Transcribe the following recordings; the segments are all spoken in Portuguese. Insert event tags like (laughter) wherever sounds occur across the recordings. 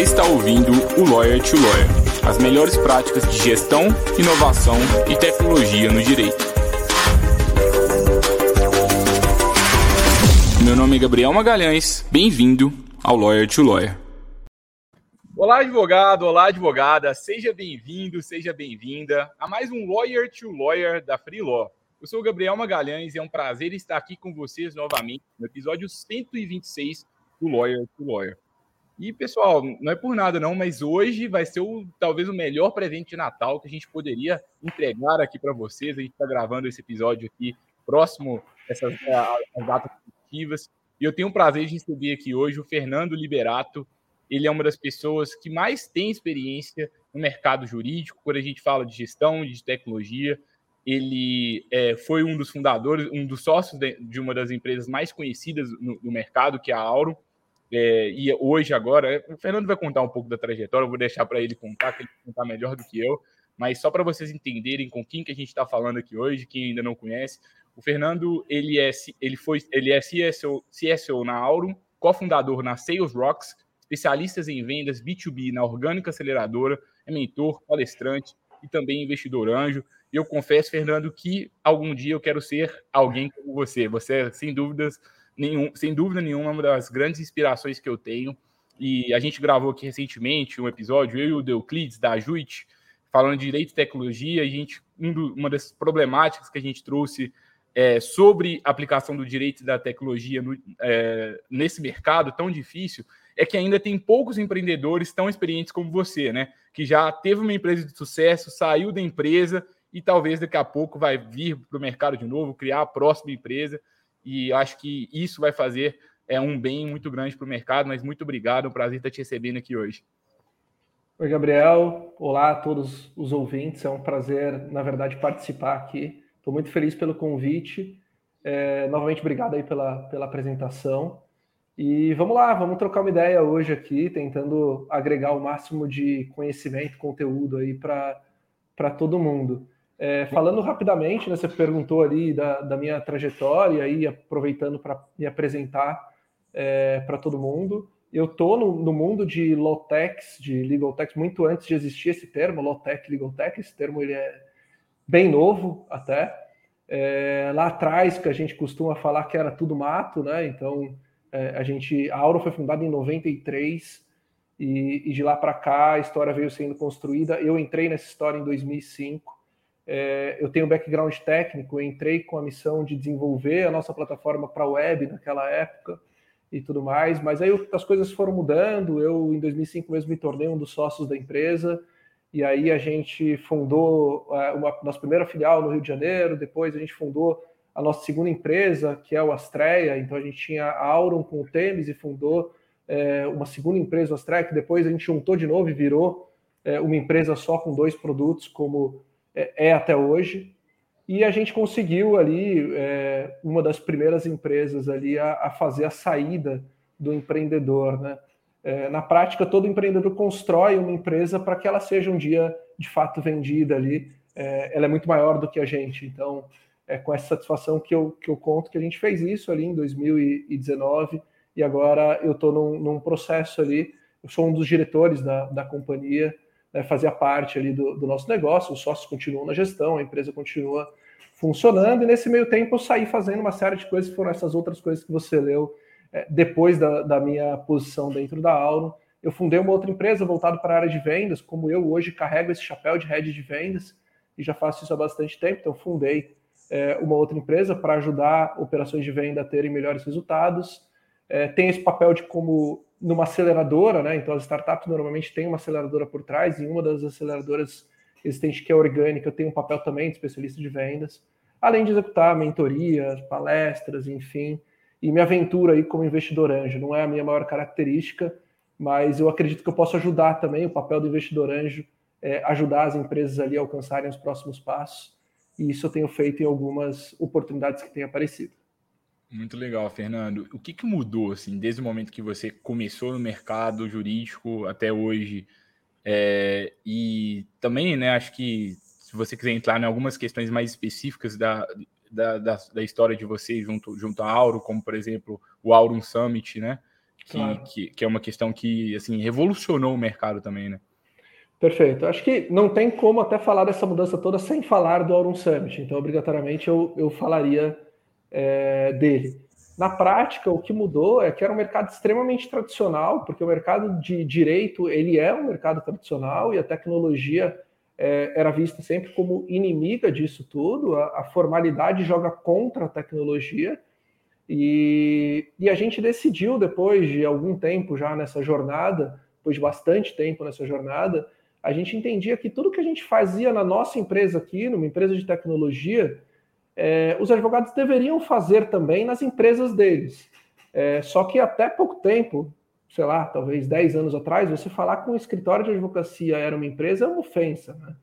Você está ouvindo o Lawyer to Lawyer, as melhores práticas de gestão, inovação e tecnologia no direito. Meu nome é Gabriel Magalhães, bem-vindo ao Lawyer to Lawyer. Olá, advogado, olá, advogada, seja bem-vindo, seja bem-vinda a mais um Lawyer to Lawyer da Free Law. Eu sou o Gabriel Magalhães e é um prazer estar aqui com vocês novamente no episódio 126 do Lawyer to Lawyer. E, pessoal, não é por nada não, mas hoje vai ser o, talvez o melhor presente de Natal que a gente poderia entregar aqui para vocês. A gente está gravando esse episódio aqui próximo essas datas positivas. E eu tenho o prazer de receber aqui hoje o Fernando Liberato. Ele é uma das pessoas que mais tem experiência no mercado jurídico, quando a gente fala de gestão, de tecnologia. Ele é, foi um dos fundadores, um dos sócios de, de uma das empresas mais conhecidas no, no mercado, que é a Auro é, e hoje, agora, o Fernando vai contar um pouco da trajetória, eu vou deixar para ele contar, que ele contar melhor do que eu, mas só para vocês entenderem com quem que a gente está falando aqui hoje, quem ainda não conhece, o Fernando ele é, ele foi, ele é CSO, CSO na Aurum, cofundador na Sales Rocks, especialistas em vendas B2B na Orgânica Aceleradora, é mentor, palestrante e também investidor anjo. E eu confesso, Fernando, que algum dia eu quero ser alguém como você. Você é, sem dúvidas, nenhum, sem dúvida nenhuma, uma das grandes inspirações que eu tenho. E a gente gravou aqui recentemente um episódio, eu e o Deuclides, da Juit, falando de direito e tecnologia. A gente, um uma das problemáticas que a gente trouxe é, sobre a aplicação do direito e da tecnologia no, é, nesse mercado tão difícil é que ainda tem poucos empreendedores tão experientes como você, né? Que já teve uma empresa de sucesso, saiu da empresa e talvez daqui a pouco vai vir para o mercado de novo, criar a próxima empresa e acho que isso vai fazer é, um bem muito grande para o mercado, mas muito obrigado, é um prazer estar te recebendo aqui hoje. Oi, Gabriel. Olá a todos os ouvintes. É um prazer, na verdade, participar aqui. Estou muito feliz pelo convite. É, novamente, obrigado aí pela, pela apresentação. E vamos lá, vamos trocar uma ideia hoje aqui, tentando agregar o máximo de conhecimento, conteúdo aí para todo mundo. É, falando rapidamente, né, você perguntou ali da, da minha trajetória e aproveitando para me apresentar é, para todo mundo. Eu estou no, no, mundo de low techs, de legal techs, muito antes de existir esse termo, low tech, legal tech. Esse termo ele é bem novo até. É, lá atrás, que a gente costuma falar que era tudo mato, né? Então, é, a gente, a Auro foi fundada em 93 e, e de lá para cá a história veio sendo construída. Eu entrei nessa história em 2005 é, eu tenho background técnico, entrei com a missão de desenvolver a nossa plataforma para web naquela época e tudo mais, mas aí as coisas foram mudando. Eu, em 2005 mesmo, me tornei um dos sócios da empresa, e aí a gente fundou é, uma, nossa primeira filial no Rio de Janeiro, depois a gente fundou a nossa segunda empresa, que é o Astreia, então a gente tinha a Auron com o Temes e fundou é, uma segunda empresa, o Astreia, que depois a gente juntou de novo e virou é, uma empresa só com dois produtos, como é, é até hoje. E a gente conseguiu ali, é, uma das primeiras empresas ali a, a, fazer a saída do empreendedor, né? É, na prática, todo empreendedor constrói uma empresa para que ela seja um dia de fato vendida ali. É, ela é muito maior do que a gente. Então, é com essa satisfação que eu, que eu conto que a gente fez isso ali em 2019 e agora eu estou num, num, processo ali. Eu sou um dos diretores da, da companhia né, fazia parte ali do, do, nosso negócio, os sócios continuam na gestão, a empresa continua funcionando, e nesse meio tempo eu saí fazendo uma série de coisas, que foram essas outras coisas que você leu é, depois da, da, minha posição dentro da Auro. Eu fundei uma outra empresa voltada para a área de vendas, como eu hoje carrego esse chapéu de head de vendas, e já faço isso há bastante tempo, então fundei é, uma outra empresa para ajudar operações de venda a terem melhores resultados. É, tem esse papel de como numa aceleradora, né? Então as startups normalmente têm uma aceleradora por trás, e uma das aceleradoras existentes que é orgânica tem um papel também de especialista de vendas, além de executar mentorias, palestras, enfim. E minha aventura aí como investidor anjo não é a minha maior característica, mas eu acredito que eu posso ajudar também o papel do investidor anjo, é, ajudar as empresas ali a alcançarem os próximos passos. E isso eu tenho feito em algumas oportunidades que têm aparecido. Muito legal, Fernando. O que, que mudou, assim, desde o momento que você começou no mercado jurídico até hoje? É, e também, né, acho que se você quiser entrar em algumas questões mais específicas da, da, da, da, história de vocês junto, junto à Auro, como, por exemplo, o Aurum Summit, né, que, claro. que, que, é uma questão que assim revolucionou o mercado também, né? Perfeito. Acho que não tem como até falar dessa mudança toda sem falar do Aurum Summit. Então, obrigatoriamente, eu, eu falaria é, dele. Na prática, o que mudou é que era um mercado extremamente tradicional, porque o mercado de direito ele é um mercado tradicional e a tecnologia é, era vista sempre como inimiga disso tudo. A, a formalidade joga contra a tecnologia. E, e a gente decidiu, depois de algum tempo já nessa jornada, depois de bastante tempo nessa jornada, a gente entendia que tudo que a gente fazia na nossa empresa aqui, numa empresa de tecnologia, é, os advogados deveriam fazer também nas empresas deles. É, só que até pouco tempo, sei lá, talvez 10 anos atrás, você falar com um escritório de advocacia era uma empresa é uma ofensa. Né?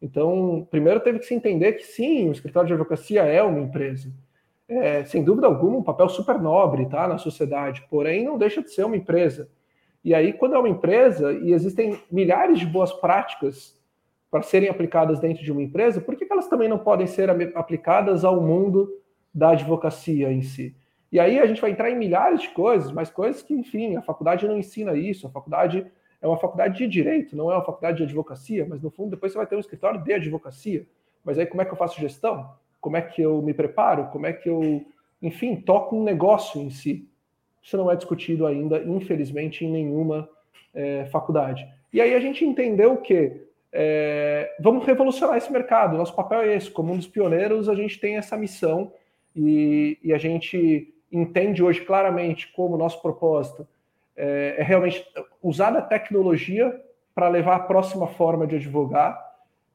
Então, primeiro teve que se entender que sim, o escritório de advocacia é uma empresa é, sem dúvida alguma, um papel super nobre tá, na sociedade, porém não deixa de ser uma empresa. E aí, quando é uma empresa e existem milhares de boas práticas para serem aplicadas dentro de uma empresa, por que elas também não podem ser aplicadas ao mundo da advocacia em si? E aí a gente vai entrar em milhares de coisas, mas coisas que, enfim, a faculdade não ensina isso. A faculdade é uma faculdade de direito, não é uma faculdade de advocacia, mas no fundo depois você vai ter um escritório de advocacia. Mas aí como é que eu faço gestão? como é que eu me preparo, como é que eu, enfim, toco um negócio em si. Isso não é discutido ainda, infelizmente, em nenhuma é, faculdade. E aí a gente entendeu que é, vamos revolucionar esse mercado. Nosso papel é esse. Como um dos pioneiros, a gente tem essa missão e, e a gente entende hoje claramente como nosso propósito é, é realmente usar a tecnologia para levar a próxima forma de advogar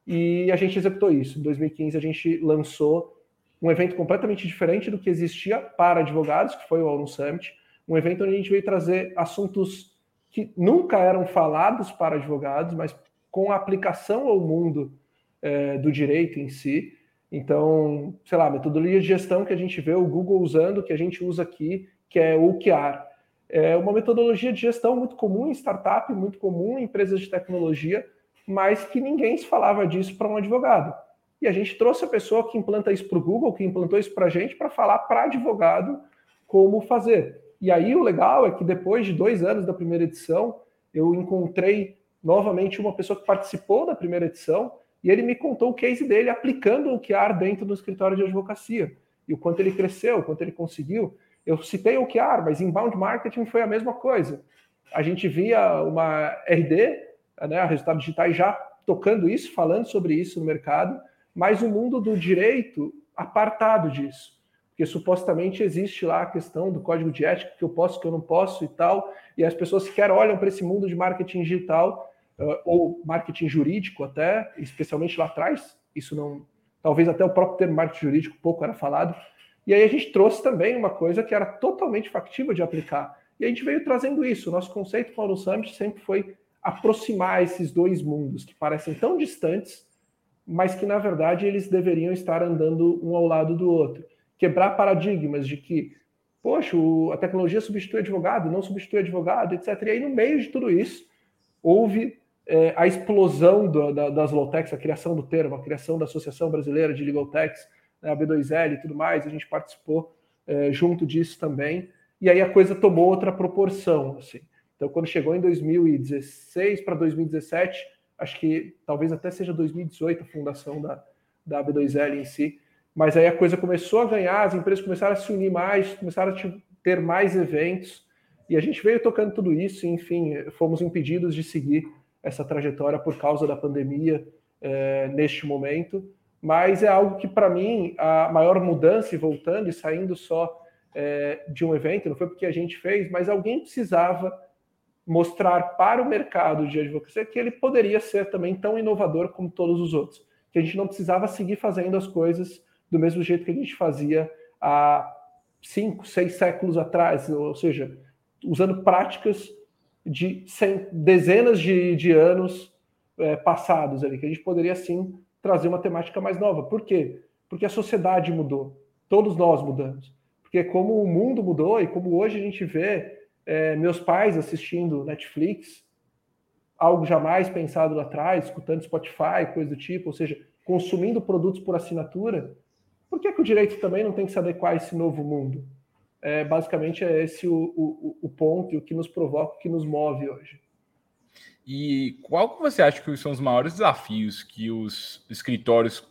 e a gente executou isso. Em 2015, a gente lançou um evento completamente diferente do que existia para advogados, que foi o Aurum Summit, um evento onde a gente veio trazer assuntos que nunca eram falados para advogados, mas com a aplicação ao mundo é, do direito em si. Então, sei lá, metodologia de gestão que a gente vê o Google usando, que a gente usa aqui, que é o OKR. É uma metodologia de gestão muito comum em startup, muito comum em empresas de tecnologia, mas que ninguém se falava disso para um advogado. E a gente trouxe a pessoa que implanta isso para o Google, que implantou isso para a gente, para falar para advogado como fazer. E aí o legal é que depois de dois anos da primeira edição, eu encontrei novamente uma pessoa que participou da primeira edição e ele me contou o case dele aplicando o OKR dentro do escritório de advocacia e o quanto ele cresceu, o quanto ele conseguiu. Eu citei o OKR, mas inbound marketing foi a mesma coisa. A gente via uma RD né, a Resultados Digitais já tocando isso, falando sobre isso no mercado, mas o mundo do direito apartado disso. Porque supostamente existe lá a questão do código de ética, que eu posso, que eu não posso e tal, e as pessoas sequer olham para esse mundo de marketing digital, ou marketing jurídico até, especialmente lá atrás, isso não. Talvez até o próprio termo marketing jurídico pouco era falado. E aí a gente trouxe também uma coisa que era totalmente factível de aplicar. E a gente veio trazendo isso. O nosso conceito com o Summit sempre foi aproximar esses dois mundos que parecem tão distantes, mas que na verdade eles deveriam estar andando um ao lado do outro. Quebrar paradigmas de que, poxa, a tecnologia substitui advogado, não substitui advogado, etc. E aí, no meio de tudo isso, houve é, a explosão do, da, das a criação do termo, a criação da Associação Brasileira de Legal Techs, né, a B2L e tudo mais, a gente participou é, junto disso também, e aí a coisa tomou outra proporção, assim. Então, quando chegou em 2016 para 2017, acho que talvez até seja 2018 a fundação da, da B2L em si, mas aí a coisa começou a ganhar, as empresas começaram a se unir mais, começaram a ter mais eventos, e a gente veio tocando tudo isso, e, enfim, fomos impedidos de seguir essa trajetória por causa da pandemia é, neste momento, mas é algo que, para mim, a maior mudança, e voltando e saindo só é, de um evento, não foi porque a gente fez, mas alguém precisava mostrar para o mercado de advocacia que ele poderia ser também tão inovador como todos os outros. Que a gente não precisava seguir fazendo as coisas do mesmo jeito que a gente fazia há cinco, seis séculos atrás, ou seja, usando práticas de cem, dezenas de, de anos é, passados ali, que a gente poderia sim trazer uma temática mais nova. Por quê? Porque a sociedade mudou, todos nós mudamos. Porque como o mundo mudou e como hoje a gente vê é, meus pais assistindo Netflix, algo jamais pensado lá atrás, escutando Spotify, coisa do tipo, ou seja, consumindo produtos por assinatura, por que, que o direito também não tem que se adequar a esse novo mundo? É, basicamente é esse o, o, o ponto e o que nos provoca, o que nos move hoje. E qual que você acha que são os maiores desafios que os escritórios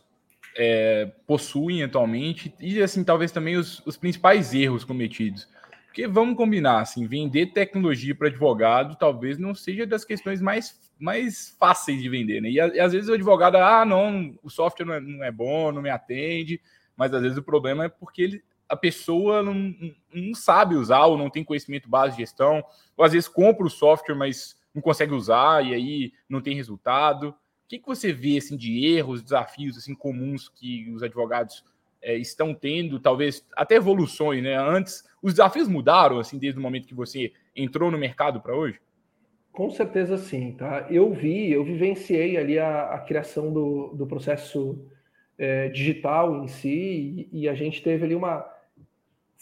é, possuem atualmente e assim talvez também os, os, principais erros cometidos? Porque vamos combinar, assim, vender tecnologia para advogado talvez não seja das questões mais, mais fáceis de vender, né? E, e às vezes o advogado, ah, não, o software não é, não é bom, não me atende, mas às vezes o problema é porque ele, a pessoa não, não sabe usar ou não tem conhecimento base de gestão, ou às vezes compra o software, mas não consegue usar e aí não tem resultado. O que, que você vê assim, de erros, desafios assim comuns que os advogados é, estão tendo, talvez até evoluções, né? Antes, os desafios mudaram assim desde o momento que você entrou no mercado para hoje? Com certeza sim, tá? Eu vi, eu vivenciei ali a, a criação do, do processo é, digital em si e, e a gente teve ali uma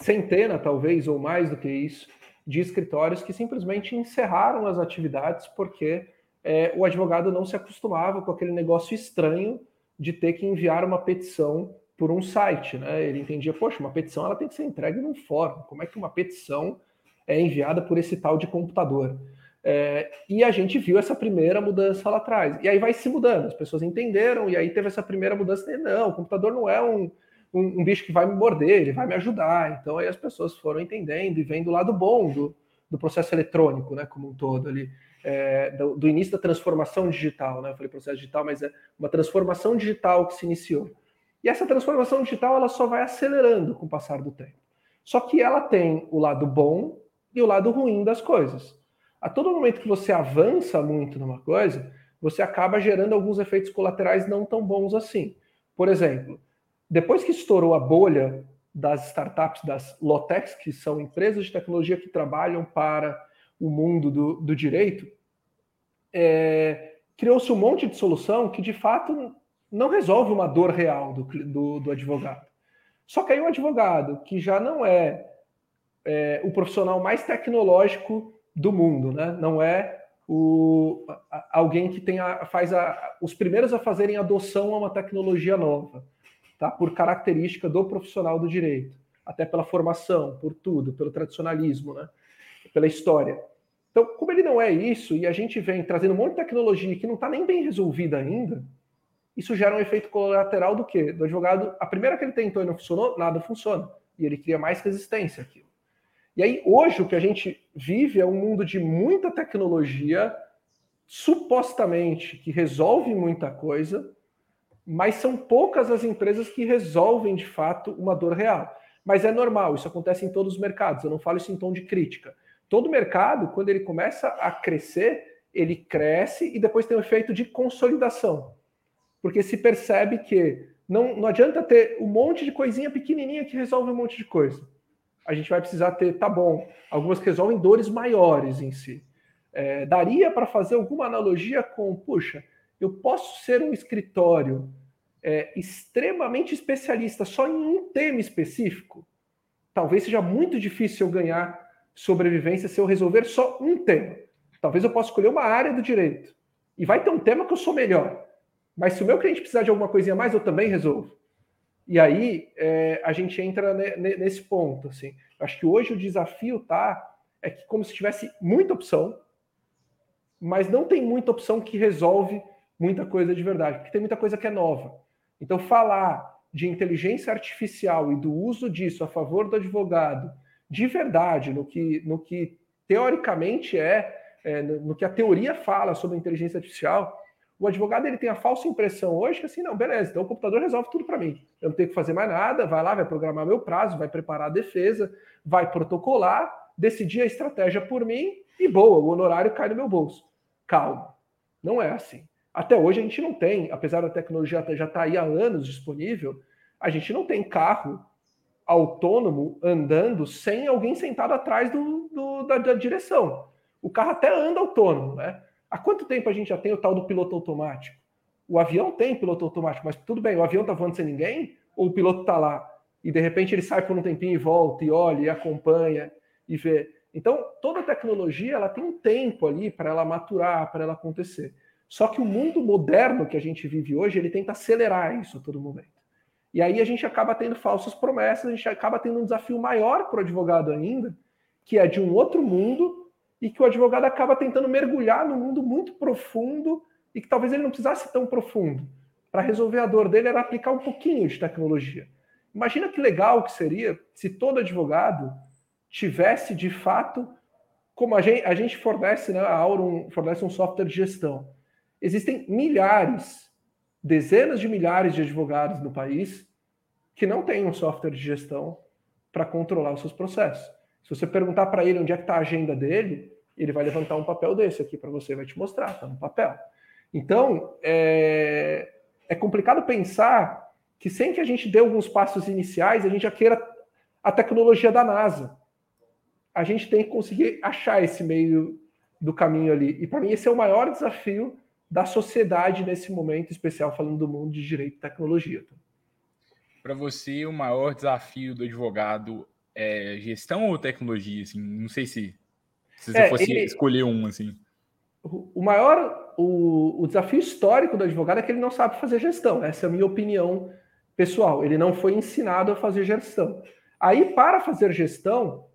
centena, talvez, ou mais do que isso, de escritórios que simplesmente encerraram as atividades porque é, o advogado não se acostumava com aquele negócio estranho de ter que enviar uma petição por um site, né? Ele entendia, poxa, uma petição ela tem que ser entregue num fórum. Como é que uma petição é enviada por esse tal de computador? É, e a gente viu essa primeira mudança lá atrás. E aí vai se mudando, as pessoas entenderam, e aí teve essa primeira mudança. Não, o computador não é um, um, um, bicho que vai me morder, ele vai me ajudar. Então aí as pessoas foram entendendo e vendo o lado bom do, do processo eletrônico, né, como um todo ali, é, do, do, início da transformação digital, né? Eu falei processo digital, mas é uma transformação digital que se iniciou. E essa transformação digital ela só vai acelerando com o passar do tempo. Só que ela tem o lado bom e o lado ruim das coisas. A todo momento que você avança muito numa coisa, você acaba gerando alguns efeitos colaterais não tão bons assim. Por exemplo, depois que estourou a bolha das startups, das Lotex, que são empresas de tecnologia que trabalham para o mundo do, do direito, é, criou-se um monte de solução que de fato não resolve uma dor real do, do, do advogado. Só que aí o advogado, que já não é, é, o profissional mais tecnológico do mundo, né? não é o, alguém que tem a, faz a, os primeiros a fazerem adoção a uma tecnologia nova tá? por característica do profissional do direito, até pela formação, por tudo, pelo tradicionalismo, né? pela história. Então, como ele não é isso, e a gente vem trazendo um monte de tecnologia que não está nem bem resolvida ainda, isso gera um efeito colateral do quê? Do advogado, a primeira que ele tentou e não funcionou, nada funciona. E ele cria mais resistência àquilo. E aí, hoje, o que a gente vive é um mundo de muita tecnologia, supostamente, que resolve muita coisa, mas são poucas as empresas que resolvem de fato uma dor real. Mas é normal, isso acontece em todos os mercados. Eu não falo isso em tom de crítica. Todo mercado, quando ele começa a crescer, ele cresce e depois tem um efeito de consolidação. Porque se percebe que não, não adianta ter um monte de coisinha pequenininha que resolve um monte de coisa. A gente vai precisar ter, tá bom, algumas que resolvem dores maiores em si. É, daria para fazer alguma analogia com, puxa, eu posso ser um escritório é, extremamente especialista só em um tema específico? Talvez seja muito difícil eu ganhar sobrevivência se eu resolver só um tema. Talvez eu possa escolher uma área do direito. E vai ter um tema que eu sou melhor. Mas se o meu cliente precisar de alguma coisinha mais, eu também resolvo. E aí é, a gente entra nesse ponto. Assim. Acho que hoje o desafio tá é que como se tivesse muita opção, mas não tem muita opção que resolve muita coisa de verdade, porque tem muita coisa que é nova. Então, falar de inteligência artificial e do uso disso a favor do advogado, de verdade, no que, no que teoricamente é, é no que a teoria fala sobre inteligência artificial, o advogado ele tem a falsa impressão hoje que assim, não, beleza, então o computador resolve tudo para mim. Eu não tenho que fazer mais nada, vai lá, vai programar meu prazo, vai preparar a defesa, vai protocolar, decidir a estratégia por mim e boa, o honorário cai no meu bolso. Calma, não é assim. Até hoje a gente não tem, apesar da tecnologia já estar tá aí há anos disponível, a gente não tem carro autônomo andando sem alguém sentado atrás do, do da, da, direção. O carro até anda autônomo, né? Há quanto tempo a gente já tem o tal do piloto automático? O avião tem piloto automático, mas tudo bem, o avião está voando sem ninguém? Ou o piloto está lá e de repente ele sai por um tempinho e volta e olha e acompanha e vê? Então, toda tecnologia ela tem um tempo ali para ela maturar, para ela acontecer. Só que o mundo moderno que a gente vive hoje, ele tenta acelerar isso a todo momento. E aí a gente acaba tendo falsas promessas, a gente acaba tendo um desafio maior para o advogado ainda, que é de um outro mundo, e que o advogado acaba tentando mergulhar num mundo muito profundo e que talvez ele não precisasse tão profundo. Para resolver a dor dele era aplicar um pouquinho de tecnologia. Imagina que legal que seria se todo advogado tivesse de fato, como a gente, a gente fornece, né, a Aurum fornece um software de gestão. Existem milhares, dezenas de milhares de advogados no país que não têm um software de gestão para controlar os seus processos. Se você perguntar para ele onde é que está a agenda dele, ele vai levantar um papel desse aqui para você, vai te mostrar, está no papel. Então, é, é complicado pensar que sem que a gente dê alguns passos iniciais, a gente já queira a tecnologia da NASA. A gente tem que conseguir achar esse meio do caminho ali. E para mim esse é o maior desafio da sociedade nesse momento especial, falando do mundo de direito e tecnologia. Para você, o maior desafio do advogado é gestão ou tecnologia? Assim, não sei se, se você é, fosse ele, escolher um assim. O maior, o, o desafio histórico do advogado é que ele não sabe fazer gestão. Essa é a minha opinião pessoal. Ele não foi ensinado a fazer gestão. Aí, para fazer gestão,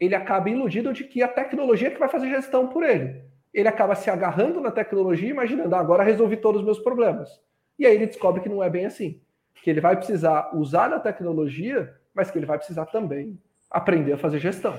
ele acaba iludido de que a tecnologia é que vai fazer gestão por ele. Ele acaba se agarrando na tecnologia, imaginando, ah, agora resolvi todos os meus problemas. E aí ele descobre que não é bem assim. Que ele vai precisar usar a tecnologia, mas que ele vai precisar também aprender a fazer gestão.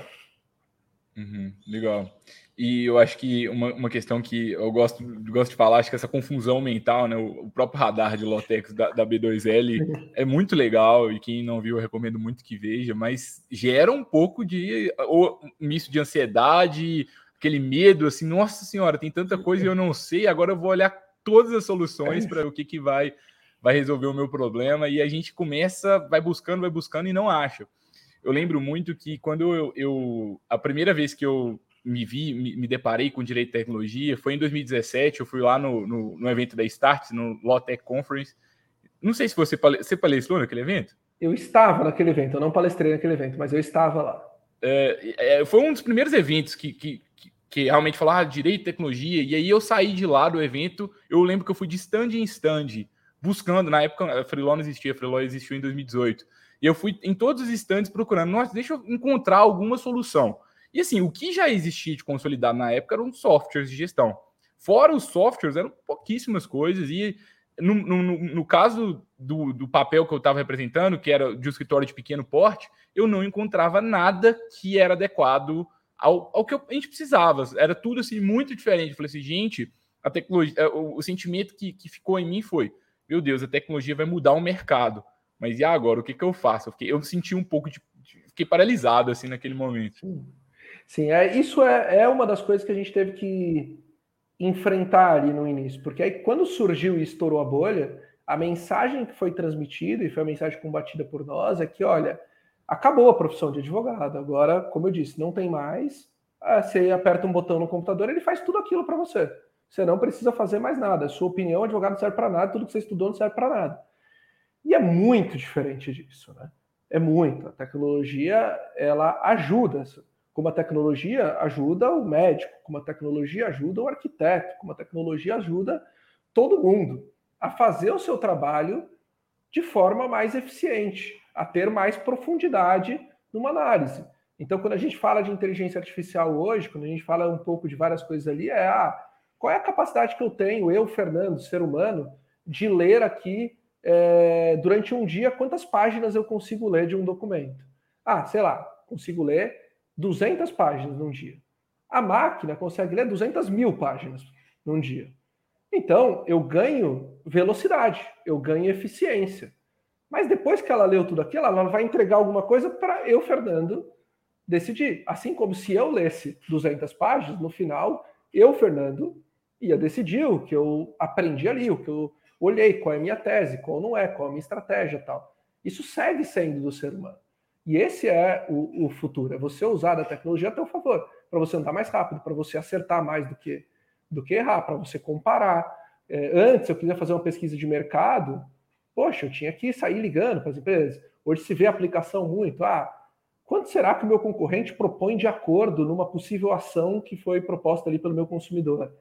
Uhum, legal. E eu acho que uma, uma questão que eu gosto, gosto de falar, acho que essa confusão mental, né? O, o próprio radar de Lotex da, da, B2L é muito legal e quem não viu, eu recomendo muito que veja, mas gera um pouco de ou, um misto de ansiedade, aquele medo, assim, nossa senhora, tem tanta coisa e eu não sei, agora eu vou olhar todas as soluções para o que, que vai, vai resolver o meu problema, e a gente começa, vai buscando, vai buscando e não acha eu lembro muito que quando eu, eu a primeira vez que eu me vi, me, me, deparei com direito e tecnologia foi em 2017. Eu fui lá no, no, no evento da Start, no Lotec Conference. Não sei se você, você palestrou naquele evento. Eu estava naquele evento, eu não palestrei naquele evento, mas eu estava lá. É, é, foi um dos primeiros eventos que, que, que, que realmente falava ah, direito e tecnologia, e aí eu saí de lá do evento. Eu lembro que eu fui de stand em stand, buscando. Na época, a Freeló não existia, a Freeló existiu em 2018 e eu fui em todos os estantes procurando, nossa, deixa eu encontrar alguma solução. E assim, o que já existia de consolidado na época eram softwares de gestão. Fora os softwares, eram pouquíssimas coisas. E no, no, no caso do, do, papel que eu estava representando, que era de um escritório de pequeno porte, eu não encontrava nada que era adequado ao, ao que a gente precisava. Era tudo assim muito diferente. Eu falei assim, gente, a tecnologia, é, o, o sentimento que, que ficou em mim foi: meu Deus, a tecnologia vai mudar o mercado. Mas e agora? O que, que eu faço? Eu, fiquei, eu senti um pouco de. Fiquei paralisado assim naquele momento. Sim, é, isso é, é uma das coisas que a gente teve que enfrentar ali no início. Porque aí, quando surgiu e estourou a bolha, a mensagem que foi transmitida, e foi a mensagem combatida por nós, é que, olha, acabou a profissão de advogado. Agora, como eu disse, não tem mais. Ah, você aperta um botão no computador, ele faz tudo aquilo para você. Você não precisa fazer mais nada. Sua opinião, advogado, não serve para nada, tudo que você estudou não serve para nada. E é muito diferente disso, né? É muito. A tecnologia, ela ajuda. Como a tecnologia ajuda o médico, como a tecnologia ajuda o arquiteto, como a tecnologia ajuda todo mundo a fazer o seu trabalho de forma mais eficiente, a ter mais profundidade numa análise. Então, quando a gente fala de inteligência artificial hoje, quando a gente fala um pouco de várias coisas ali, é ah, qual é a capacidade que eu tenho, eu, Fernando, ser humano, de ler aqui é, durante um dia, quantas páginas eu consigo ler de um documento? Ah, sei lá, consigo ler 200 páginas num dia. A máquina consegue ler 200 mil páginas num dia. Então, eu ganho velocidade, eu ganho eficiência. Mas depois que ela leu tudo aquilo, ela vai entregar alguma coisa para eu, Fernando, decidir. Assim como se eu lesse 200 páginas, no final, eu, Fernando, ia decidir o que eu aprendi ali, o que eu olhei qual é a minha tese, qual não é, qual é a minha estratégia tal. Isso segue sendo do ser humano. E esse é o, o futuro, é você usar a tecnologia a seu favor, para você andar mais rápido, para você acertar mais do que, do que errar, para você comparar. É, antes, eu queria fazer uma pesquisa de mercado, poxa, eu tinha que sair ligando para as empresas. Hoje se vê a aplicação muito. Ah, quanto será que o meu concorrente propõe de acordo numa possível ação que foi proposta ali pelo meu consumidor?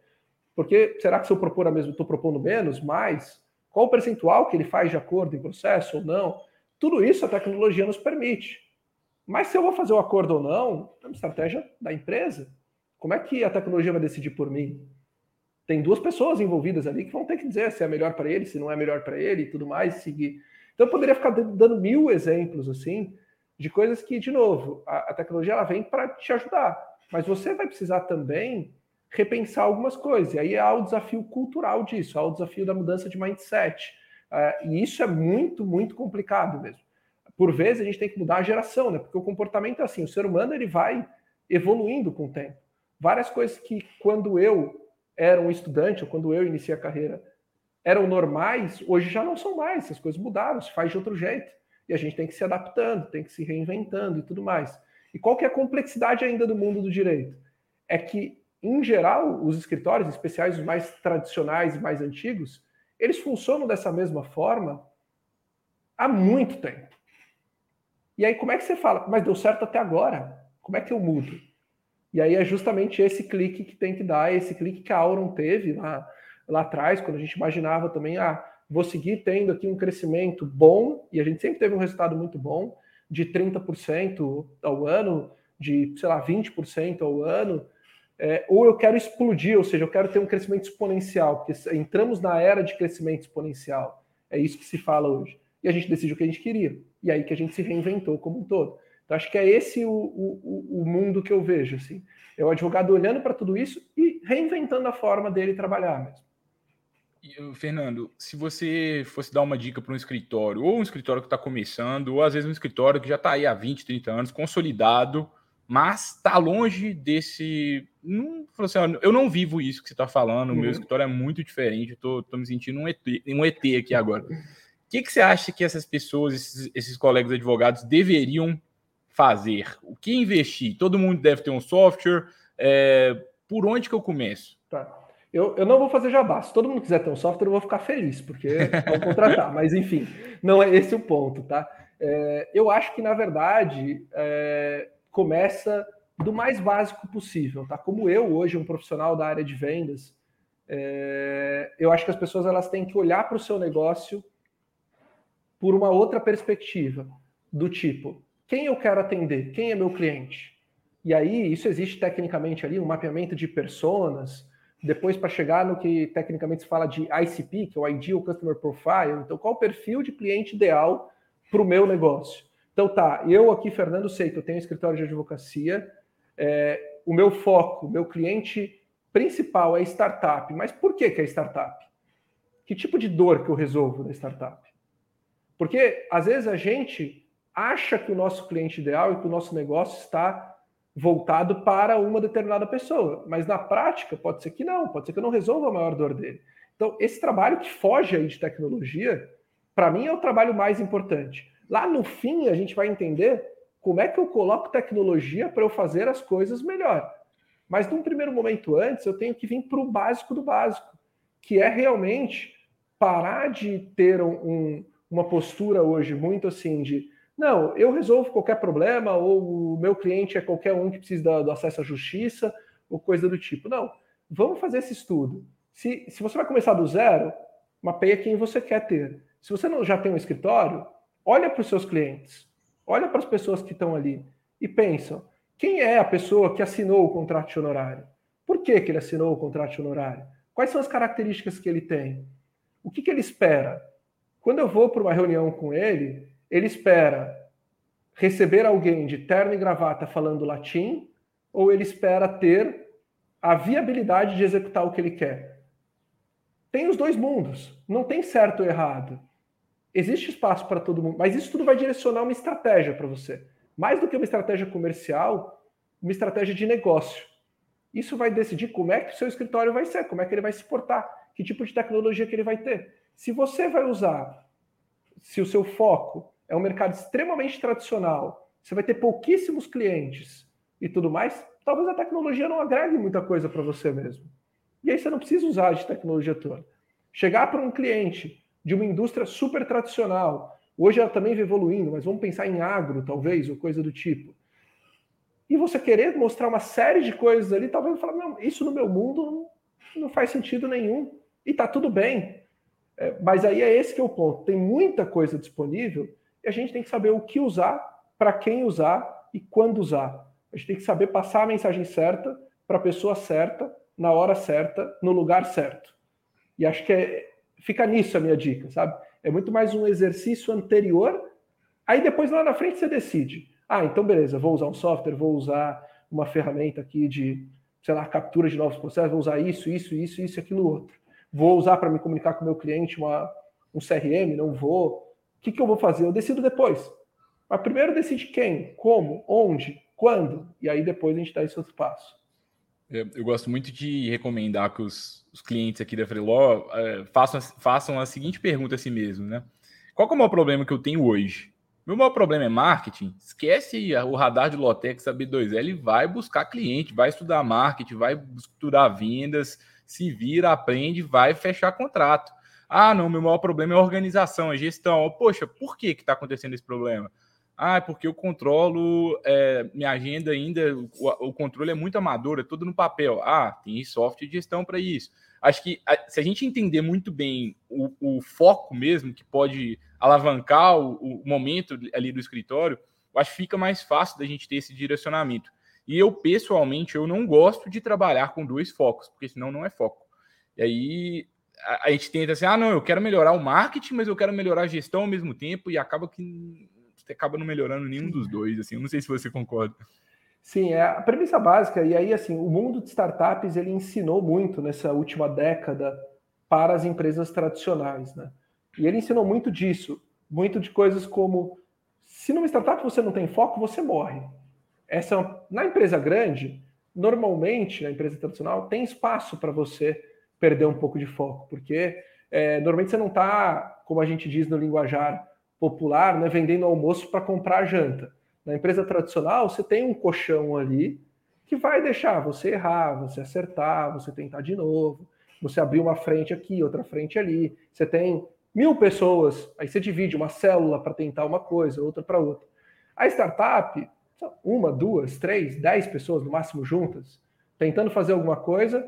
Porque será que se eu propor a mesma, estou propondo menos, mais? qual o percentual que ele faz de acordo em processo ou não. Tudo isso a tecnologia nos permite. Mas se eu vou fazer o acordo ou não, é uma estratégia da empresa. Como é que a tecnologia vai decidir por mim? Tem duas pessoas envolvidas ali que vão ter que dizer se é melhor para ele, se não é melhor para ele e tudo mais, seguir. Então eu poderia ficar dando mil exemplos assim de coisas que, de novo, a, a tecnologia ela vem para te ajudar, mas você vai precisar também repensar algumas coisas. E aí há o desafio cultural disso, há o desafio da mudança de mindset. Uh, e isso é muito, muito complicado mesmo. Por vezes a gente tem que mudar a geração, né? Porque o comportamento é assim, o ser humano ele vai evoluindo com o tempo. Várias coisas que quando eu era um estudante, ou quando eu iniciei a carreira, eram normais, hoje já não são mais, essas coisas mudaram, se faz de outro jeito. E a gente tem que se adaptando, tem que se reinventando e tudo mais. E qual que é a complexidade ainda do mundo do direito? É que, em geral, os escritórios, especiais os mais tradicionais e mais antigos, eles funcionam dessa mesma forma há muito tempo. E aí, como é que você fala? Mas deu certo até agora. Como é que eu mudo? E aí é justamente esse clique que tem que dar, esse clique que a Auron teve lá, lá atrás, quando a gente imaginava também, ah, vou seguir tendo aqui um crescimento bom, e a gente sempre teve um resultado muito bom, de 30% ao ano, de, sei lá, 20% ao ano, é, ou eu quero explodir, ou seja, eu quero ter um crescimento exponencial, porque entramos na era de crescimento exponencial. É isso que se fala hoje. E a gente decidiu o que a gente queria. E aí que a gente se reinventou como um todo. Então, acho que é esse o, o, o mundo que eu vejo. Assim. É o advogado olhando para tudo isso e reinventando a forma dele trabalhar mesmo. Fernando, se você fosse dar uma dica para um escritório, ou um escritório que está começando, ou às vezes um escritório que já está aí há 20, 30 anos, consolidado, mas está longe desse. Não, assim, eu não vivo isso que você está falando, o meu uhum. escritório é muito diferente, eu estou me sentindo um ET, um ET aqui agora. O que, que você acha que essas pessoas, esses, esses colegas advogados, deveriam fazer? O que investir? Todo mundo deve ter um software. É, por onde que eu começo? Tá. Eu, eu não vou fazer jabá. Se todo mundo quiser ter um software, eu vou ficar feliz, porque vão contratar. (laughs) Mas, enfim, não é esse o ponto, tá? É, eu acho que, na verdade, é, começa do mais básico possível, tá? Como eu, hoje, um profissional da área de vendas, é, eu acho que as pessoas elas têm que olhar para o seu negócio por uma outra perspectiva, do tipo, quem eu quero atender? Quem é meu cliente? E aí, isso existe tecnicamente ali, um mapeamento de personas, depois para chegar no que tecnicamente se fala de ICP, que é o Ideal Customer Profile. Então, qual o perfil de cliente ideal para o meu negócio? Então, tá, eu aqui, Fernando, sei que eu tenho um escritório de advocacia, é, o meu foco, meu cliente principal é startup. Mas por que, que é startup? Que tipo de dor que eu resolvo na startup? Porque, às vezes, a gente acha que o nosso cliente ideal e que o nosso negócio está voltado para uma determinada pessoa. Mas na prática, pode ser que não, pode ser que eu não resolva a maior dor dele. Então, esse trabalho que foge aí de tecnologia, para mim é o trabalho mais importante. Lá no fim, a gente vai entender como é que eu coloco tecnologia para eu fazer as coisas melhor. Mas num primeiro momento antes, eu tenho que vir para o básico do básico, que é realmente parar de ter um, um, uma postura hoje muito assim de não, eu resolvo qualquer problema, ou o meu cliente é qualquer um que precisa do acesso à justiça, ou coisa do tipo. Não, vamos fazer esse estudo. Se, se você vai começar do zero, mapeia quem você quer ter. Se você não já tem um escritório, olha para os seus clientes, olha para as pessoas que estão ali e pensa: quem é a pessoa que assinou o contrato de honorário? Por que, que ele assinou o contrato de honorário? Quais são as características que ele tem? O que, que ele espera? Quando eu vou para uma reunião com ele, ele espera receber alguém de terno e gravata falando latim ou ele espera ter a viabilidade de executar o que ele quer? Tem os dois mundos, não tem certo ou errado. Existe espaço para todo mundo, mas isso tudo vai direcionar uma estratégia para você. Mais do que uma estratégia comercial, uma estratégia de negócio. Isso vai decidir como é que o seu escritório vai ser, como é que ele vai se portar, que tipo de tecnologia que ele vai ter. Se você vai usar, se o seu foco é um mercado extremamente tradicional, você vai ter pouquíssimos clientes e tudo mais, talvez a tecnologia não agregue muita coisa para você mesmo. E aí você não precisa usar de tecnologia toda. Chegar para um cliente de uma indústria super tradicional, hoje ela também vem evoluindo, mas vamos pensar em agro, talvez, ou coisa do tipo. E você querer mostrar uma série de coisas ali, talvez falar, não, isso no meu mundo não, faz sentido nenhum. E tá tudo bem. É, mas aí é esse que é o ponto. Tem muita coisa disponível e a gente tem que saber o que usar, para quem usar e quando usar. A gente tem que saber passar a mensagem certa para a pessoa certa, na hora certa, no lugar certo. E acho que é, fica nisso a minha dica, sabe? É muito mais um exercício anterior. Aí depois lá na frente você decide. Ah, então beleza, vou usar um software, vou usar uma ferramenta aqui de, sei lá, captura de novos processos, vou usar isso, isso, isso, isso, aquilo outro. Vou usar para me comunicar com o meu cliente uma, um CRM, não vou. O que, que eu vou fazer? Eu decido depois. Mas primeiro decide quem, como, onde, quando, e aí depois a gente dá esse outro passo. Eu, eu gosto muito de recomendar que os, os clientes aqui da Freeló é, façam, façam a seguinte pergunta a si mesmo, né? Qual é o maior problema que eu tenho hoje? Meu maior problema é marketing. Esquece o radar de Lotex B2L, vai buscar cliente, vai estudar marketing, vai estudar vendas, se vira, aprende, vai fechar contrato. Ah, não, meu maior problema é organização, é gestão. Poxa, por que está acontecendo esse problema? Ah, é porque eu controlo é, minha agenda ainda, o, o, controle é muito amador, é tudo no papel. Ah, tem software de gestão para isso. Acho que a, se a gente entender muito bem o, o foco mesmo, que pode alavancar o, o, momento ali do escritório, acho que fica mais fácil da gente ter esse direcionamento. E eu, pessoalmente, eu não gosto de trabalhar com dois focos, porque senão não é foco. E aí a, gente tenta assim, ah, não, eu quero melhorar o marketing, mas eu quero melhorar a gestão ao mesmo tempo, e acaba que você acaba não melhorando nenhum dos dois, assim, eu não sei se você concorda. Sim, é a premissa básica, e aí, assim, o mundo de startups, ele ensinou muito nessa última década para as empresas tradicionais, né? E ele ensinou muito disso, muito de coisas como, se numa startup você não tem foco, você morre. Essa, na empresa grande, normalmente, na empresa tradicional, tem espaço para você perder um pouco de foco, porque é, normalmente você não está, como a gente diz no linguajar, popular, né, vendendo almoço para comprar janta. Na empresa tradicional, você tem um colchão ali que vai deixar você errar, você acertar, você tentar de novo, você abrir uma frente aqui, outra frente ali. Você tem mil pessoas, aí você divide uma célula para tentar uma coisa, outra para outra. A startup, uma, duas, três, dez pessoas no máximo juntas, tentando fazer alguma coisa,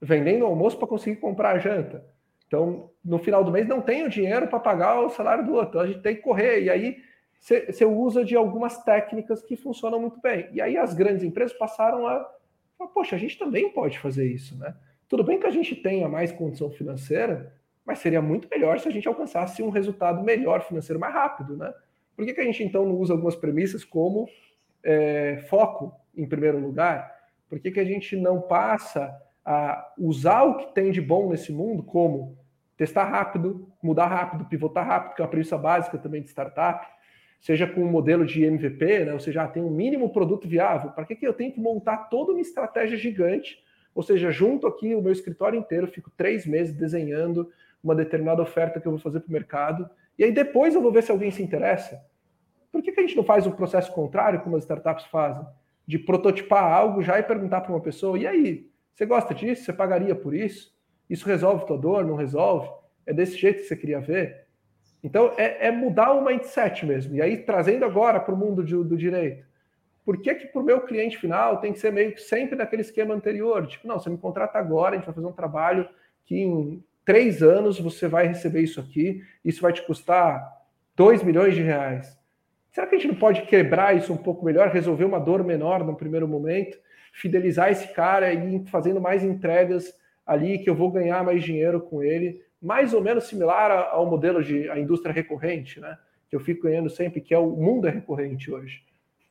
vendendo almoço para conseguir comprar a janta. Então, no final do mês, não tem o dinheiro para pagar o salário do outro. Então, a gente tem que correr. E aí, você usa de algumas técnicas que funcionam muito bem. E aí, as grandes empresas passaram a falar, poxa, a gente também pode fazer isso, né? Tudo bem que a gente tenha mais condição financeira, mas seria muito melhor se a gente alcançasse um resultado melhor financeiro mais rápido, né? Por que, que a gente, então, não usa algumas premissas como é, foco, em primeiro lugar? Por que, que a gente não passa a usar o que tem de bom nesse mundo como testar rápido, mudar rápido, pivotar rápido, que é uma premissa básica também de startup, seja com um modelo de MVP, né, ou seja, ah, tem um mínimo produto viável, para que, que eu tenho que montar toda uma estratégia gigante, ou seja, junto aqui o meu escritório inteiro, fico três meses desenhando uma determinada oferta que eu vou fazer para o mercado, e aí depois eu vou ver se alguém se interessa. Por que, que a gente não faz o processo contrário, como as startups fazem? De prototipar algo já e perguntar para uma pessoa, e aí, você gosta disso? Você pagaria por isso? Isso resolve tua dor? Não resolve? É desse jeito que você queria ver? Então, é, é mudar o mindset mesmo. E aí, trazendo agora para o mundo de, do direito. Por que, que para o meu cliente final tem que ser meio que sempre naquele esquema anterior? Tipo, não, você me contrata agora, a gente vai fazer um trabalho que em três anos você vai receber isso aqui, isso vai te custar 2 milhões de reais. Será que a gente não pode quebrar isso um pouco melhor, resolver uma dor menor no primeiro momento, fidelizar esse cara e ir fazendo mais entregas ali que eu vou ganhar mais dinheiro com ele, mais ou menos similar ao modelo de a indústria recorrente, né? Que eu fico ganhando sempre, que é o mundo é recorrente hoje.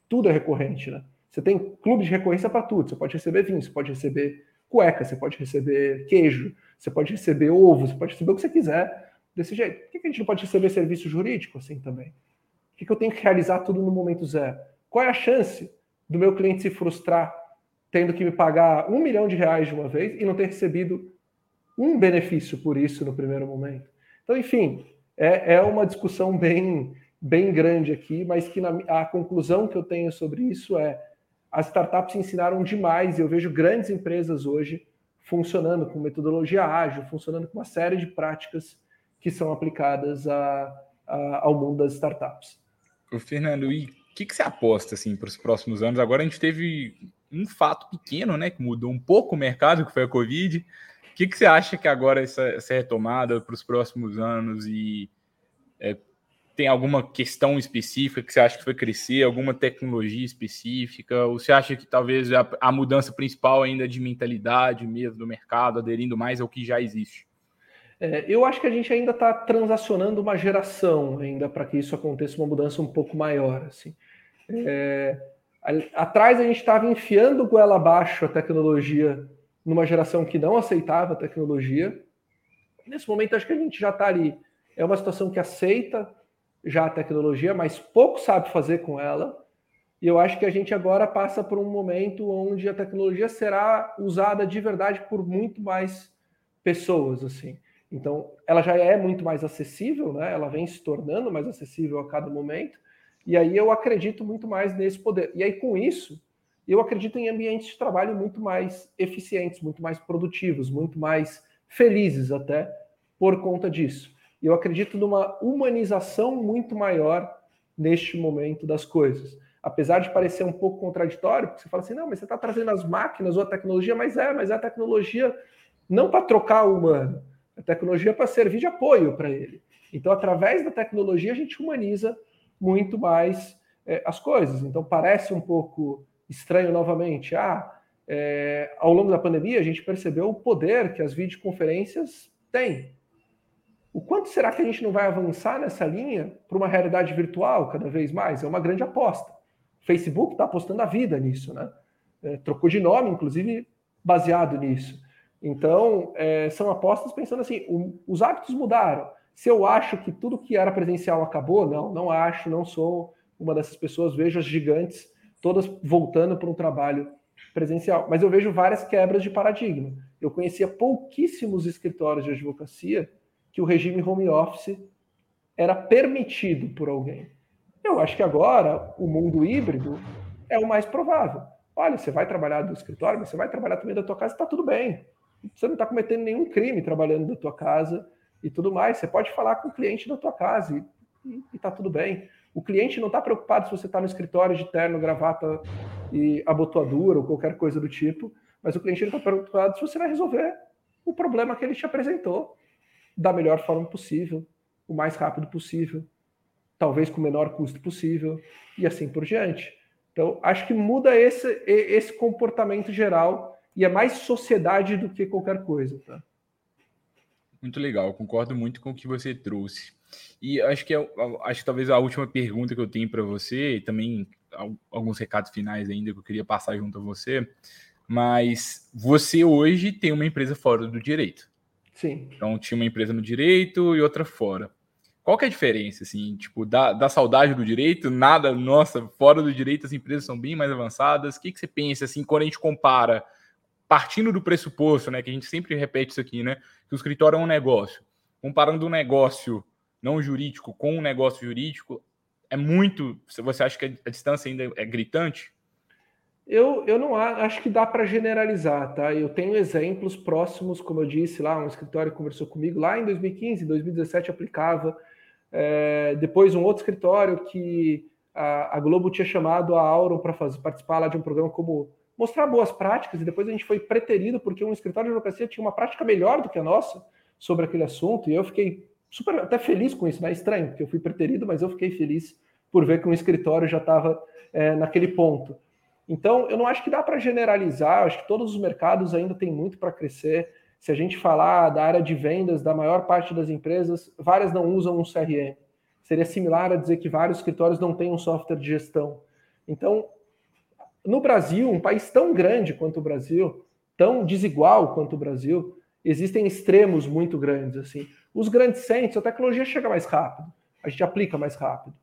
Tudo é recorrente, né? Você tem clube de recorrência para tudo. Você pode receber vinho, você pode receber cueca, você pode receber queijo, você pode receber ovo, você pode receber o que você quiser desse jeito. Por que a gente não pode receber serviço jurídico assim também? Por que eu tenho que realizar tudo no momento zero? Qual é a chance do meu cliente se frustrar tendo que me pagar um milhão de reais de uma vez e não ter recebido um benefício por isso no primeiro momento. Então, enfim, é, é uma discussão bem, bem grande aqui, mas que na, a conclusão que eu tenho sobre isso é as startups ensinaram demais e eu vejo grandes empresas hoje funcionando com metodologia ágil, funcionando com uma série de práticas que são aplicadas a, a, ao mundo das startups. O Fernando, e o que, que você aposta assim, para os próximos anos? Agora a gente teve um fato pequeno, né, que mudou um pouco o mercado, que foi a Covid. O que, que você acha que agora essa, essa retomada para os próximos anos e é, tem alguma questão específica que você acha que vai crescer, alguma tecnologia específica? Ou você acha que talvez a, a mudança principal ainda é de mentalidade mesmo do mercado, aderindo mais ao que já existe? É, eu acho que a gente ainda está transacionando uma geração ainda para que isso aconteça uma mudança um pouco maior. Assim. É, atrás a gente estava enfiando goela abaixo a tecnologia numa geração que não aceitava a tecnologia. Nesse momento acho que a gente já está ali. É uma situação que aceita, já a tecnologia, mas pouco sabe fazer com ela. E eu acho que a gente agora passa por um momento onde a tecnologia será usada de verdade por muito mais pessoas, assim. Então, ela já é muito mais acessível, né? Ela vem se tornando mais acessível a cada momento. E aí eu acredito muito mais nesse poder. E aí com isso, eu acredito em ambientes de trabalho muito mais eficientes, muito mais produtivos, muito mais felizes até por conta disso. Eu acredito numa humanização muito maior neste momento das coisas. Apesar de parecer um pouco contraditório, porque você fala assim, não, mas você está trazendo as máquinas ou a tecnologia, mas é, mas é a tecnologia não para trocar o humano, a tecnologia para servir de apoio para ele. Então, através da tecnologia, a gente humaniza muito mais é, as coisas. Então, parece um pouco estranho novamente. Ah, é, ao longo da pandemia, a gente percebeu o poder que as videoconferências têm. O quanto será que a gente não vai avançar nessa linha para uma realidade virtual cada vez mais? É uma grande aposta. O Facebook está apostando a vida nisso, né? É, trocou de nome, inclusive, baseado nisso. Então, é, são apostas pensando assim: o, os hábitos mudaram. Se eu acho que tudo que era presencial acabou, não, não acho, não sou uma dessas pessoas. Vejo as gigantes todas voltando para um trabalho presencial. Mas eu vejo várias quebras de paradigma. Eu conhecia pouquíssimos escritórios de advocacia que o regime home office era permitido por alguém. Eu acho que agora o mundo híbrido é o mais provável. Olha, você vai trabalhar do escritório, mas você vai trabalhar também da tua casa, está tudo bem. Você não está cometendo nenhum crime trabalhando da tua casa e tudo mais. Você pode falar com o cliente da tua casa e está tudo bem. O cliente não está preocupado se você está no escritório de terno, gravata e abotoadura ou qualquer coisa do tipo, mas o cliente está preocupado se você vai resolver o problema que ele te apresentou da melhor forma possível, o mais rápido possível, talvez com o menor custo possível e assim por diante. Então, acho que muda esse, esse comportamento geral e é mais sociedade do que qualquer coisa. Tá? Muito legal, concordo muito com o que você trouxe. E acho que, é, acho que talvez a última pergunta que eu tenho para você, e também alguns recados finais ainda que eu queria passar junto a você, mas você hoje tem uma empresa fora do direito. Sim. Então tinha uma empresa no direito e outra fora. Qual que é a diferença, assim, tipo, da, da saudade do direito, nada, nossa, fora do direito as empresas são bem mais avançadas. O que, que você pensa, assim, quando a gente compara, partindo do pressuposto, né, que a gente sempre repete isso aqui, né, que o escritório é um negócio. Comparando um negócio não jurídico com um negócio jurídico, é muito, você acha que a distância ainda é gritante? Eu, eu não acho que dá para generalizar, tá? Eu tenho exemplos próximos, como eu disse lá, um escritório conversou comigo lá em 2015, 2017 aplicava. É, depois um outro escritório que a, a Globo tinha chamado a Auron para participar lá de um programa como mostrar boas práticas, e depois a gente foi preterido porque um escritório de advocacia tinha uma prática melhor do que a nossa sobre aquele assunto, e eu fiquei super até feliz com isso, né? Estranho, porque eu fui preterido, mas eu fiquei feliz por ver que um escritório já estava é, naquele ponto. Então, eu não acho que dá para generalizar, acho que todos os mercados ainda têm muito para crescer. Se a gente falar da área de vendas da maior parte das empresas, várias não usam um CRM. Seria similar a dizer que vários escritórios não têm um software de gestão. Então, no Brasil, um país tão grande quanto o Brasil, tão desigual quanto o Brasil, existem extremos muito grandes assim. Os grandes centros, a tecnologia chega mais rápido, a gente aplica mais rápido.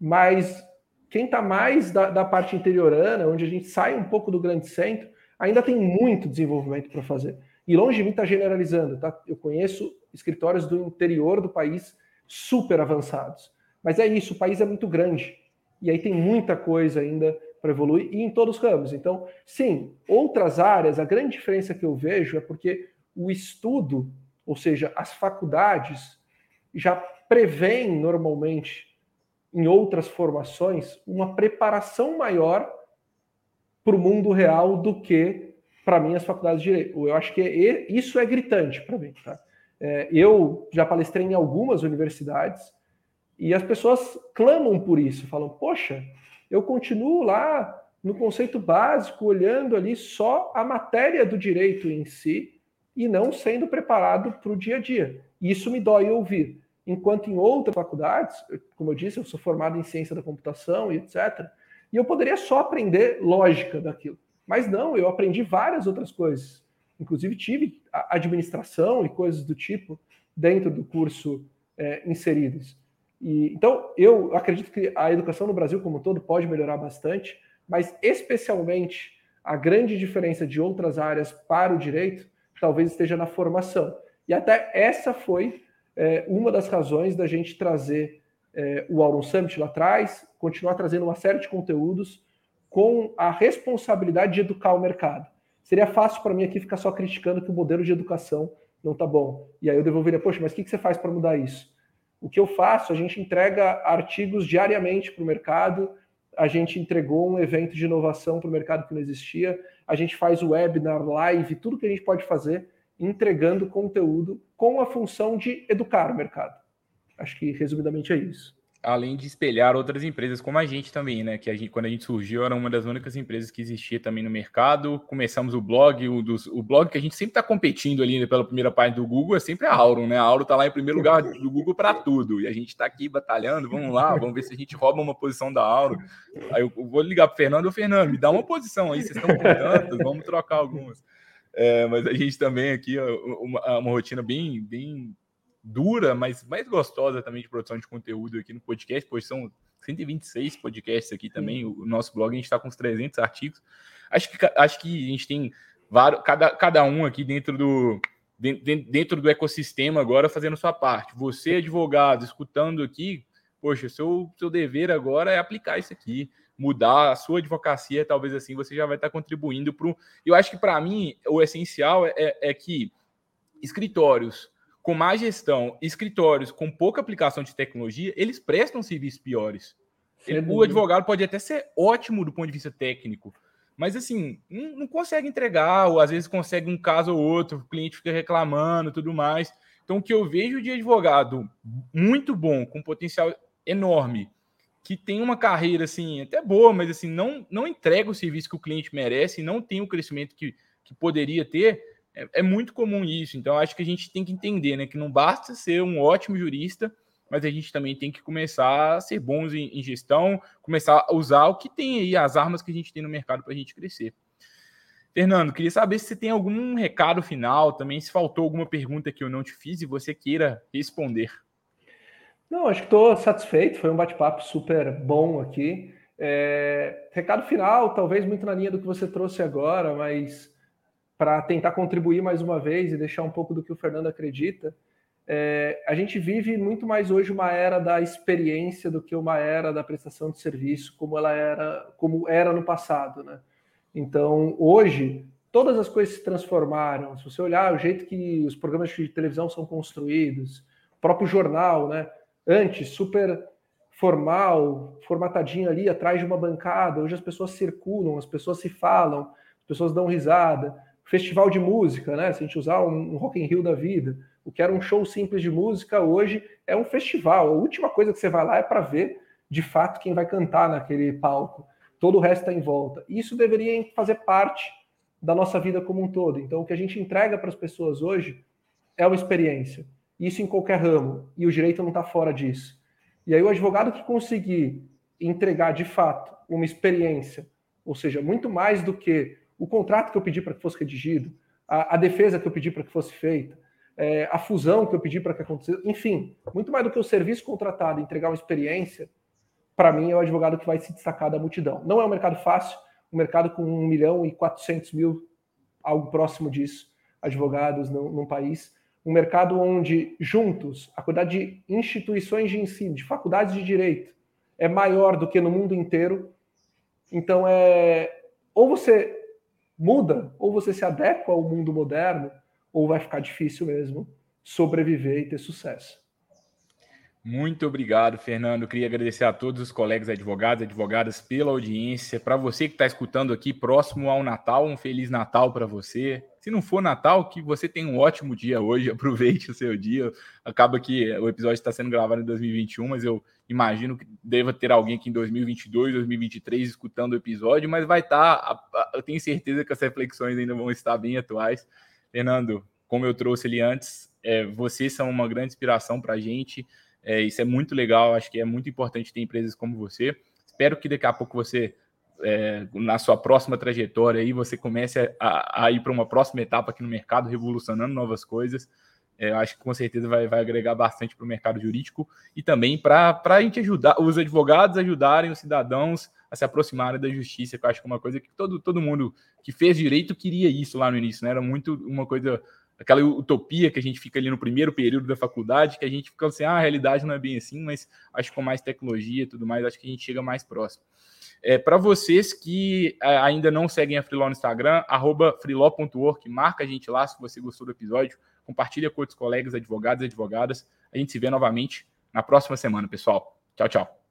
Mas quem está mais da, da, parte interiorana, onde a gente sai um pouco do grande centro, ainda tem muito desenvolvimento para fazer. E longe de mim está generalizando, tá? Eu conheço escritórios do interior do país super avançados. Mas é isso, o país é muito grande. E aí tem muita coisa ainda para evoluir, e em todos os ramos. Então, sim, outras áreas, a grande diferença que eu vejo é porque o estudo, ou seja, as faculdades, já prevêem normalmente em outras formações uma preparação maior para o mundo real do que para mim, as faculdades de direito. Eu acho que é, isso é gritante para mim. Tá? É, eu já palestrei em algumas universidades e as pessoas clamam por isso, falam: poxa, eu continuo lá no conceito básico, olhando ali só a matéria do direito em si e não sendo preparado para o dia a dia. Isso me dói ouvir. Enquanto em outras faculdades, como eu disse, eu sou formado em ciência da computação e etc., e eu poderia só aprender lógica daquilo. Mas não, eu aprendi várias outras coisas. Inclusive, tive administração e coisas do tipo dentro do curso é, inseridos. E, então, eu acredito que a educação no Brasil, como um todo, pode melhorar bastante, mas especialmente a grande diferença de outras áreas para o direito talvez esteja na formação. E até essa foi é, uma das razões da gente trazer é, o Auron Summit lá atrás, continuar trazendo uma série de conteúdos com a responsabilidade de educar o mercado. Seria fácil para mim aqui ficar só criticando que o modelo de educação não está bom. E aí eu devolveria, poxa, mas o que, que você faz para mudar isso? O que eu faço, a gente entrega artigos diariamente para o mercado, a gente entregou um evento de inovação para o mercado que não existia, a gente faz webinar, live, tudo que a gente pode fazer entregando conteúdo com a função de educar o mercado. Acho que resumidamente é isso além de espelhar outras empresas como a gente também, né? Que a gente, quando a gente surgiu, era uma das únicas empresas que existia também no mercado. Começamos o blog, o, dos, o blog que a gente sempre está competindo ali né, pela primeira página do Google é sempre a Auron, né? A Auron está lá em primeiro lugar do Google para tudo. E a gente está aqui batalhando, vamos lá, vamos ver se a gente rouba uma posição da Auron. Aí eu, eu vou ligar para o Fernando, ô Fernando, me dá uma posição aí, vocês estão com vamos trocar algumas. É, mas a gente também aqui, uma, uma rotina bem, bem dura, mas mais gostosa também de produção de conteúdo aqui no podcast, pois são 126 podcasts aqui também. O nosso blog a gente está com uns 300 artigos. Acho que, acho que a gente tem vários, cada, cada um aqui dentro do, dentro do ecossistema agora fazendo sua parte. Você, advogado, escutando aqui, poxa, seu, seu dever agora é aplicar isso aqui, mudar a sua advocacia, talvez assim você já vai estar contribuindo para o. Eu acho que para mim o essencial é, é, é que escritórios com má gestão, escritórios com pouca aplicação de tecnologia, eles prestam serviços piores. Ele, o advogado pode até ser ótimo do ponto de vista técnico, mas assim, não, não, consegue entregar, ou às vezes consegue um caso ou outro, o cliente fica reclamando tudo mais. Então, o que eu vejo de advogado muito bom, com potencial enorme, que tem uma carreira assim, até boa, mas assim, não, não entrega o serviço que o cliente merece, não tem o crescimento que, que poderia ter, é, é, muito comum isso. Então, acho que a gente tem que entender né, que não basta ser um ótimo jurista, mas a gente também tem que começar a ser bons em, em gestão, começar a usar o que tem aí, as armas que a gente tem no mercado para a gente crescer. Fernando, queria saber se você tem algum recado final também, se faltou alguma pergunta que eu não te fiz e você queira responder. Não, acho que estou satisfeito, foi um bate-papo super bom aqui. É, recado final, talvez muito na linha do que você trouxe agora, mas para tentar contribuir mais uma vez e deixar um pouco do que o Fernando acredita, é, a gente vive muito mais hoje uma era da experiência do que uma era da prestação de serviço, como ela era, como era no passado, né? Então, hoje, todas as coisas se transformaram. Se você olhar o jeito que os programas de televisão são construídos, o próprio jornal, né? Antes, super formal, formatadinho ali atrás de uma bancada. Hoje as pessoas circulam, as pessoas se falam, as pessoas dão risada festival de música, né? Se a gente usar um, Rock in Rio da vida, o que era um show simples de música hoje é um festival. A última coisa que você vai lá é para ver de fato quem vai cantar naquele palco. Todo o resto está em volta. Isso deveria fazer parte da nossa vida como um todo. Então, o que a gente entrega para as pessoas hoje é uma experiência. Isso em qualquer ramo. E o direito não está fora disso. E aí, o advogado que conseguir entregar de fato uma experiência, ou seja, muito mais do que o contrato que eu pedi para que fosse redigido, a, a, defesa que eu pedi para que fosse feita, é, a fusão que eu pedi para que acontecesse, enfim, muito mais do que o serviço contratado entregar uma experiência, para mim é o advogado que vai se destacar da multidão. Não é um mercado fácil, um mercado com 1 milhão e 400 mil, algo próximo disso, advogados no, num país, um mercado onde juntos a quantidade de instituições de ensino, de faculdades de direito, é maior do que no mundo inteiro. Então é ou você muda, ou você se adequa ao mundo moderno, ou vai ficar difícil mesmo sobreviver e ter sucesso. Muito obrigado, Fernando. Queria agradecer a todos os colegas advogados e advogadas pela audiência. Para você que está escutando aqui próximo ao Natal, um Feliz Natal para você. Se não for Natal, que você tenha um ótimo dia hoje, (laughs) aproveite o seu dia. Acaba que o episódio está sendo gravado em 2021, mas eu imagino que deva ter alguém aqui em 2022, 2023 escutando o episódio, mas vai estar, tá, eu tenho certeza que as reflexões ainda vão estar bem atuais. Fernando, como eu trouxe ali antes, é, vocês são uma grande inspiração para a gente. É, isso é muito legal, acho que é muito importante ter empresas como você. Espero que daqui a pouco você, é, na sua próxima trajetória, aí, você comece a, a ir para uma próxima etapa aqui no mercado, revolucionando novas coisas. É, acho que com certeza vai, vai agregar bastante para o mercado jurídico e também para a gente ajudar, os advogados ajudarem os cidadãos a se aproximarem da justiça, que eu acho que é uma coisa que todo, todo mundo que fez direito queria isso lá no início, né? Era muito uma coisa aquela utopia que a gente fica ali no primeiro período da faculdade, que a gente fica assim, ah, a realidade não é bem assim, mas acho que com mais tecnologia e tudo mais, acho que a gente chega mais próximo. É, Para vocês que é, ainda não seguem a Freeló no Instagram, arroba freeló.work, marca a gente lá se você gostou do episódio, compartilha com outros colegas, advogados e advogadas. A gente se vê novamente na próxima semana, pessoal. Tchau, tchau.